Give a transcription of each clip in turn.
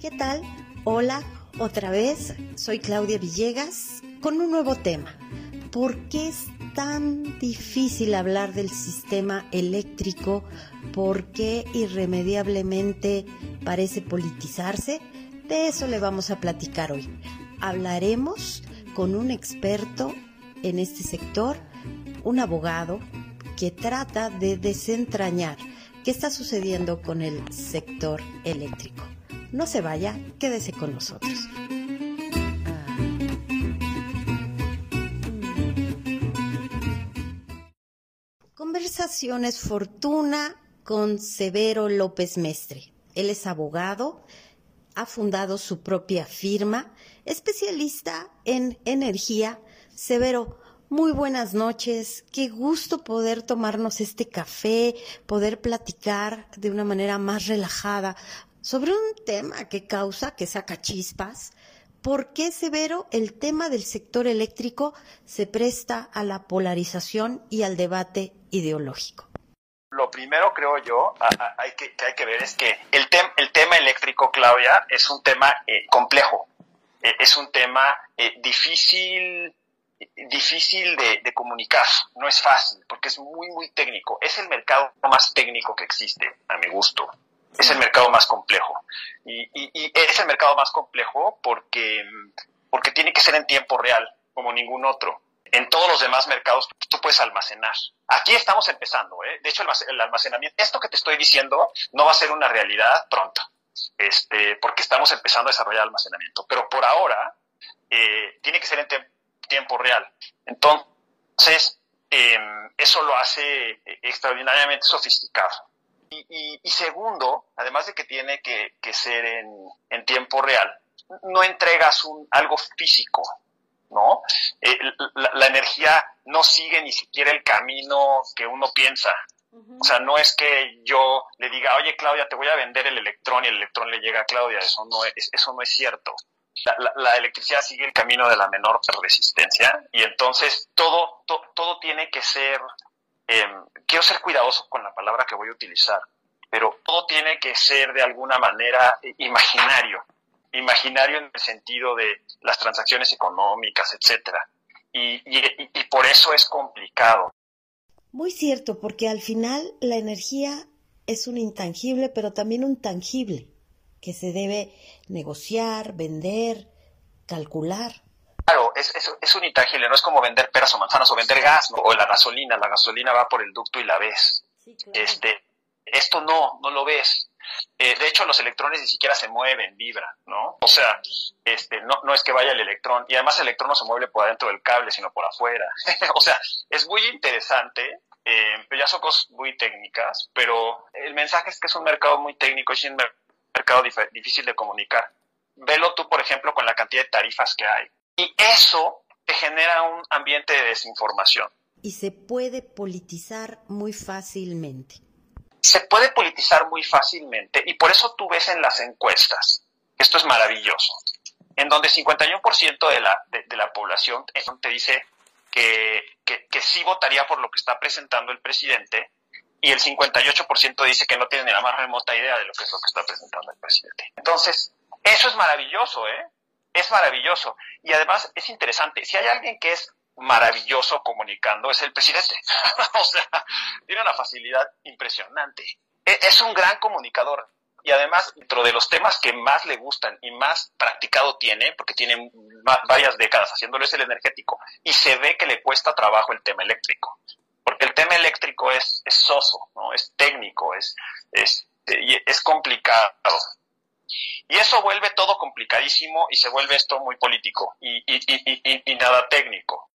¿Qué tal? Hola, otra vez, soy Claudia Villegas con un nuevo tema. ¿Por qué es tan difícil hablar del sistema eléctrico? ¿Por qué irremediablemente parece politizarse? De eso le vamos a platicar hoy. Hablaremos con un experto en este sector, un abogado que trata de desentrañar qué está sucediendo con el sector eléctrico. No se vaya, quédese con nosotros. Conversaciones Fortuna con Severo López Mestre. Él es abogado, ha fundado su propia firma, especialista en energía. Severo, muy buenas noches. Qué gusto poder tomarnos este café, poder platicar de una manera más relajada sobre un tema que causa, que saca chispas, ¿por qué, Severo, el tema del sector eléctrico se presta a la polarización y al debate ideológico? Lo primero, creo yo, hay que, hay que ver es que el, tema eléctrico, Claudia, es un tema eh, complejo, eh, es un tema eh, difícil difícil de, comunicar, no es fácil, porque es muy, muy técnico. Es el mercado más técnico que existe, a mi gusto es el mercado más complejo. Y, es el mercado más complejo porque, porque tiene que ser en tiempo real, como ningún otro. En todos los demás mercados tú puedes almacenar. Aquí estamos empezando, ¿eh? De hecho, el almacenamiento, esto que te estoy diciendo no va a ser una realidad pronto, este, porque estamos empezando a desarrollar almacenamiento. Pero por ahora, eh, tiene que ser en tiempo real. Entonces, em, eso lo hace extraordinariamente sofisticado. Y, segundo, además de que tiene que, ser en, tiempo real, no entregas un, algo físico, ¿no? Eh, la, energía no sigue ni siquiera el camino que uno piensa. O sea, no es que yo le diga, oye Claudia, te voy a vender el electrón y el electrón le llega a Claudia, eso no es, eso no es cierto. La, electricidad sigue el camino de la menor resistencia y entonces todo, todo tiene que ser Em, quiero ser cuidadoso con la palabra que voy a utilizar, pero todo tiene que ser de alguna manera imaginario, imaginario en el sentido de las transacciones económicas, etcétera. Y, y, por eso es complicado. Muy cierto, porque al final la energía es un intangible, pero también un tangible, que se debe negociar, vender, calcular. Claro, es, es, un intangible, no es como vender peras o manzanas o vender gas o la gasolina. La gasolina va por el ducto y la ves. este, esto no, no lo ves. Eh, de hecho, los electrones ni siquiera se mueven, vibran, ¿no? O sea, este, no, no es que vaya el electrón. Y además el electrón no se mueve por adentro del cable, sino por afuera. o sea, es muy interesante. Eh, ya son cosas muy técnicas, pero el mensaje es que es un mercado muy técnico, es un mercado difícil de comunicar. Velo tú, por ejemplo, con la cantidad de tarifas que hay. Y eso te genera un ambiente de desinformación. Y se puede politizar muy fácilmente. Se puede politizar muy fácilmente y por eso tú ves en las encuestas, esto es maravilloso, en donde 51% de la, de, la población te dice que, que, sí votaría por lo que está presentando el presidente y el 58% dice que no tiene ni la más remota idea de lo que es lo que está presentando el presidente. Entonces, eso es maravilloso, ¿eh? Es maravilloso. Y además es interesante, si hay alguien que es maravilloso comunicando, es el presidente. o sea, tiene una facilidad impresionante. E, es un gran comunicador. Y además, dentro de los temas que más le gustan y más practicado tiene, porque tiene varias décadas haciéndolo, es el energético. Y se ve que le cuesta trabajo el tema eléctrico. Porque el tema eléctrico es, es soso, ¿no? es técnico, es, es, es complicado. Y eso vuelve todo complicadísimo y se vuelve esto muy político y, nada técnico.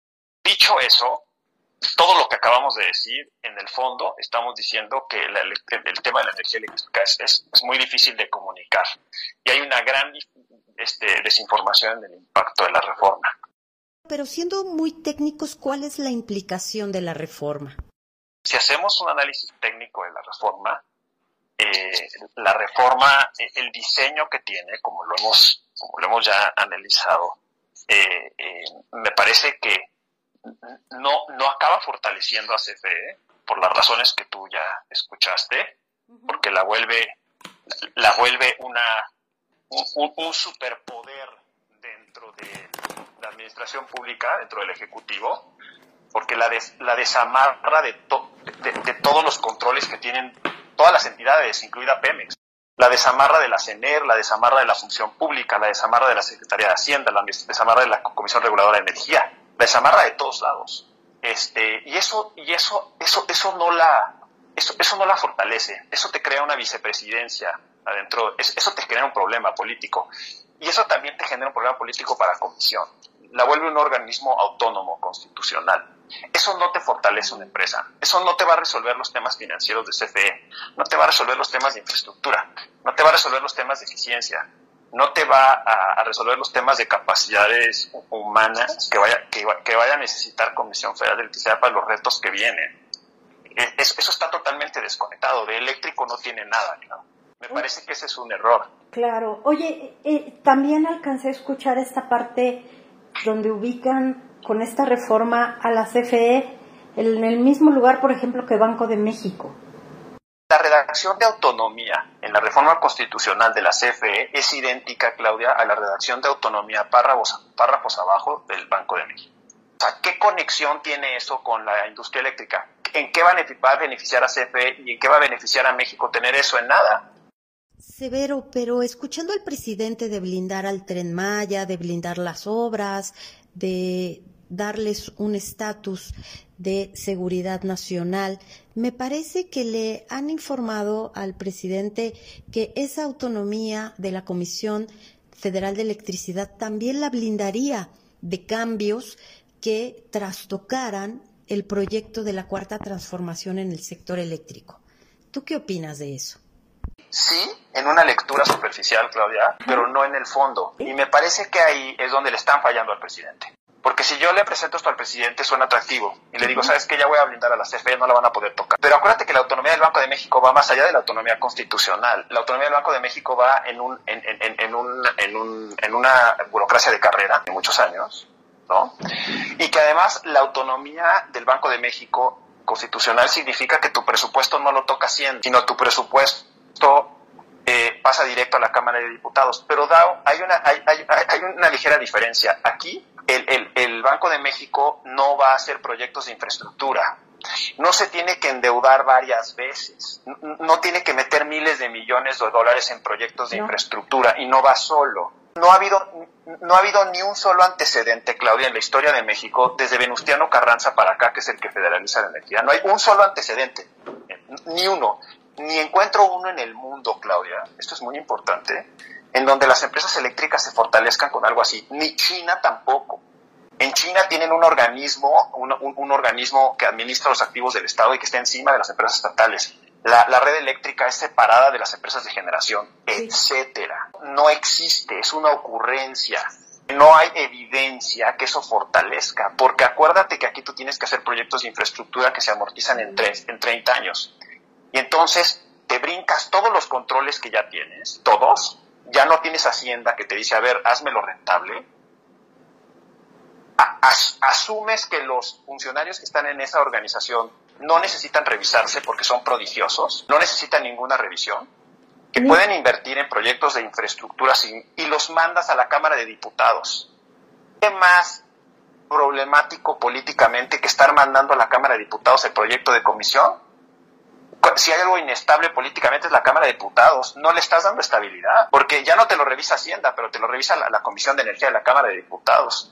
Dicho eso, todo lo que acabamos de decir, en el fondo, estamos diciendo que el, tema de la energía eléctrica es, muy difícil de comunicar y hay una gran este, desinformación en el impacto de la reforma. Pero siendo muy técnicos, ¿cuál es la implicación de la reforma? Si hacemos un análisis técnico de la reforma, eh, la reforma, eh, el diseño que tiene, como lo hemos, como lo hemos ya analizado, eh, me parece que no, no acaba fortaleciendo a CFE por las razones que tú ya escuchaste, porque la vuelve, la vuelve una, un, superpoder dentro de la administración pública, dentro del Ejecutivo, porque la, la desamarra de, de, todos los controles que tienen todas las entidades, incluida Pemex. La desamarra de la CENER, la desamarra de la función pública, la desamarra de la Secretaría de Hacienda, la desamarra de la Comisión Reguladora de Energía, la desamarra de todos lados. Este, y eso, y eso, eso, eso no la, eso, eso no la fortalece, eso te crea una vicepresidencia adentro, eso te genera un problema político. Y eso también te genera un problema político para la comisión. La vuelve un organismo autónomo, constitucional. Eso no te fortalece una empresa. Eso no te va a resolver los temas financieros de CFE. No te va a resolver los temas de infraestructura. No te va a resolver los temas de eficiencia. No te va a, resolver los temas de capacidades humanas que vaya, que, vaya a necesitar Comisión Federal de Electricidad para los retos que vienen. E, eso está totalmente desconectado. De eléctrico no tiene nada. Me parece que ese es un error. Claro. Oye, eh, también alcancé a escuchar esta parte donde ubican con esta reforma a la CFE en el mismo lugar, por ejemplo, que Banco de México. La redacción de autonomía en la reforma constitucional de la CFE es idéntica, Claudia, a la redacción de autonomía párrafos, párrafos abajo del Banco de México. O sea, ¿qué conexión tiene eso con la industria eléctrica? ¿En qué va a beneficiar a CFE y en qué va a beneficiar a México tener eso? En nada. Severo, pero escuchando al presidente de blindar al tren Maya, de blindar las obras, de darles un estatus de seguridad nacional, me parece que le han informado al presidente que esa autonomía de la Comisión Federal de Electricidad también la blindaría de cambios que trastocaran el proyecto de la cuarta transformación en el sector eléctrico. ¿Tú qué opinas de eso? Sí, en una lectura superficial, Claudia, pero no en el fondo. Y me parece que ahí es donde le están fallando al presidente. Porque si yo le presento esto al presidente suena atractivo y le digo, sabes que ya voy a blindar a la CFE, no la van a poder tocar. Pero acuérdate que la autonomía del Banco de México va más allá de la autonomía constitucional. La autonomía del Banco de México va en, un, en, en, en, un, en, un, en una burocracia de carrera de muchos años, ¿no? Y que además la autonomía del Banco de México constitucional significa que tu presupuesto no lo toca 100, sino tu presupuesto eh, pasa directo a la Cámara de Diputados. Pero da, hay, una, hay, hay, hay una ligera diferencia. Aquí el, el, el, Banco de México no va a hacer proyectos de infraestructura. No se tiene que endeudar varias veces. No tiene que meter miles de millones de dólares en proyectos de infraestructura y no va solo. No ha habido no ha habido ni un solo antecedente, Claudia, en la historia de México, desde Venustiano Carranza para acá, que es el que federaliza la energía. No hay un solo antecedente, ni uno ni encuentro uno en el mundo, Claudia, esto es muy importante, en donde las empresas eléctricas se fortalezcan con algo así. Ni China tampoco. En China tienen un organismo, un, organismo que administra los activos del Estado y que está encima de las empresas estatales. La, red eléctrica es separada de las empresas de generación, etcétera. No existe, es una ocurrencia. No hay evidencia que eso fortalezca, porque acuérdate que aquí tú tienes que hacer proyectos de infraestructura que se amortizan en, tres, en 30 años. Y entonces te brincas todos los controles que ya tienes, todos, ya no tienes Hacienda que te dice, a ver, házmelo rentable. asumes que los funcionarios que están en esa organización no necesitan revisarse porque son prodigiosos, no necesitan ninguna revisión, que pueden invertir en proyectos de infraestructura y los mandas a la Cámara de Diputados. ¿Qué más problemático políticamente que estar mandando a la Cámara de Diputados el proyecto de comisión? Si hay algo inestable políticamente es la Cámara de Diputados. No le estás dando estabilidad, porque ya no te lo revisa Hacienda, pero te lo revisa la, Comisión de Energía de la Cámara de Diputados.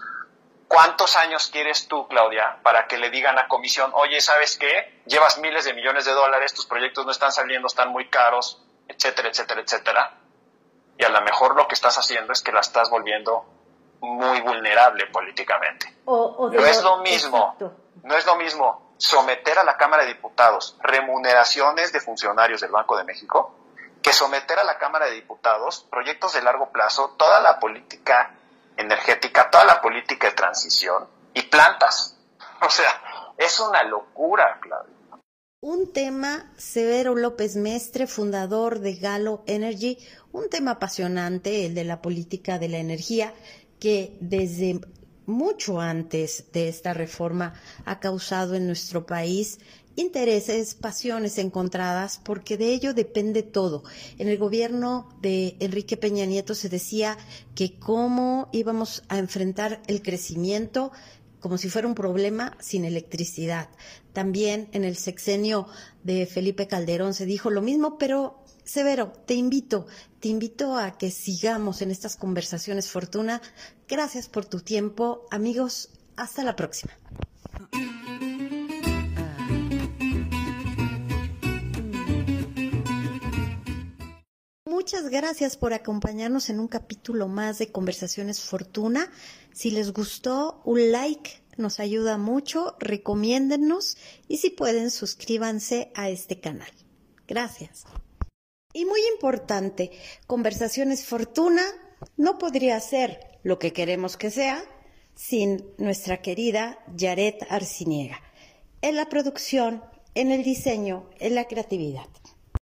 ¿Cuántos años quieres tú, Claudia, para que le digan a comisión, oye, ¿sabes qué? Llevas miles de millones de dólares, tus proyectos no están saliendo, están muy caros, etcétera, etcétera, etcétera? Y a lo mejor lo que estás haciendo es que la estás volviendo muy vulnerable políticamente. no es lo mismo, no es lo mismo someter a la Cámara de Diputados remuneraciones de funcionarios del Banco de México que someter a la Cámara de Diputados proyectos de largo plazo, toda la política energética, toda la política de transición y plantas. O sea, es una locura, Claudio. Un tema, Severo López Mestre, fundador de Galo Energy, un tema apasionante, el de la política de la energía, que desde mucho antes de esta reforma ha causado en nuestro país intereses, pasiones encontradas, porque de ello depende todo. En el gobierno de Enrique Peña Nieto se decía que cómo íbamos a enfrentar el crecimiento como si fuera un problema sin electricidad. También en el sexenio de Felipe Calderón se dijo lo mismo, pero Severo, te invito, te invito a que sigamos en estas conversaciones, Fortuna. Gracias por tu tiempo. Amigos, hasta la próxima. Muchas gracias por acompañarnos en un capítulo más de Conversaciones Fortuna. Si les gustó, un like nos ayuda mucho, recomiéndennos y si pueden, suscríbanse a este canal. Gracias. Y muy importante, Conversaciones Fortuna no podría ser lo que queremos que sea sin nuestra querida Yaret Arciniega, en la producción, en el diseño, en la creatividad.